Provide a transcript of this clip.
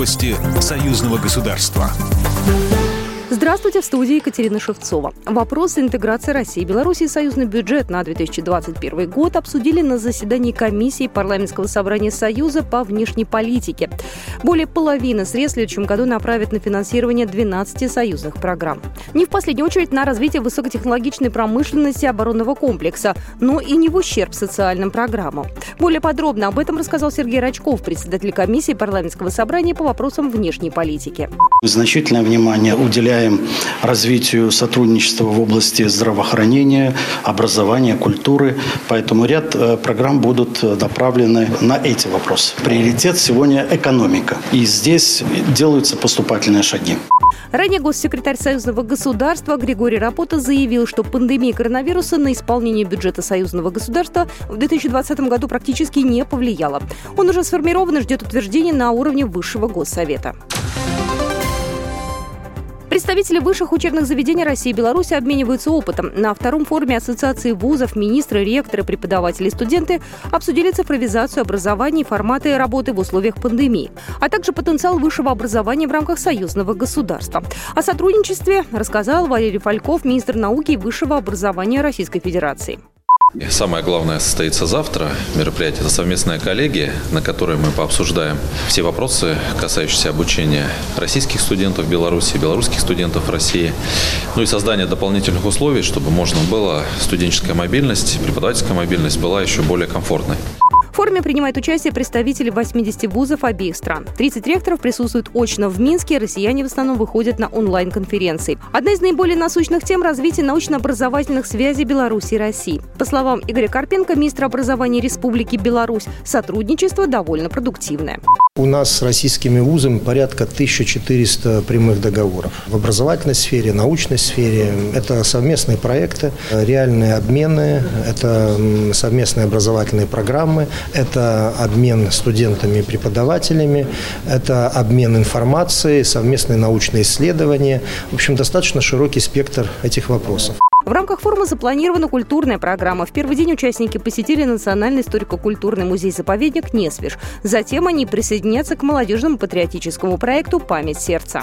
Новости союзного государства. Здравствуйте, в студии Екатерина Шевцова. Вопросы интеграции России и Беларуси в союзный бюджет на 2021 год обсудили на заседании комиссии парламентского собрания Союза по внешней политике. Более половины средств в следующем году направят на финансирование 12 союзных программ. Не в последнюю очередь на развитие высокотехнологичной промышленности оборонного комплекса, но и не в ущерб социальным программам. Более подробно об этом рассказал Сергей Рачков, председатель комиссии парламентского собрания по вопросам внешней политики. Значительное внимание уделяем развитию сотрудничества в области здравоохранения, образования, культуры. Поэтому ряд э, программ будут направлены на эти вопросы. Приоритет сегодня экономика. И здесь делаются поступательные шаги. Ранее госсекретарь Союзного государства Григорий Рапота заявил, что пандемия коронавируса на исполнение бюджета Союзного государства в 2020 году практически не повлияла. Он уже сформирован и ждет утверждения на уровне Высшего Госсовета. Представители высших учебных заведений России и Беларуси обмениваются опытом. На втором форуме Ассоциации вузов министры, ректоры, преподаватели и студенты обсудили цифровизацию образования и форматы работы в условиях пандемии, а также потенциал высшего образования в рамках союзного государства. О сотрудничестве рассказал Валерий Фальков, министр науки и высшего образования Российской Федерации. Самое главное состоится завтра. Мероприятие – это совместная коллегия, на которой мы пообсуждаем все вопросы, касающиеся обучения российских студентов Беларуси, белорусских студентов России, ну и создание дополнительных условий, чтобы можно было студенческая мобильность, преподавательская мобильность была еще более комфортной. Форуме принимают участие представители 80 вузов обеих стран. 30 ректоров присутствуют очно в Минске, россияне в основном выходят на онлайн-конференции. Одна из наиболее насущных тем – развитие научно-образовательных связей Беларуси и России. По словам Игоря Карпенко, министра образования Республики Беларусь, сотрудничество довольно продуктивное. У нас с российскими вузами порядка 1400 прямых договоров. В образовательной сфере, научной сфере это совместные проекты, реальные обмены, это совместные образовательные программы, это обмен студентами и преподавателями, это обмен информацией, совместные научные исследования. В общем, достаточно широкий спектр этих вопросов. В рамках форума запланирована культурная программа. В первый день участники посетили Национальный историко-культурный музей-заповедник «Несвеж». Затем они присоединятся к молодежному патриотическому проекту «Память сердца».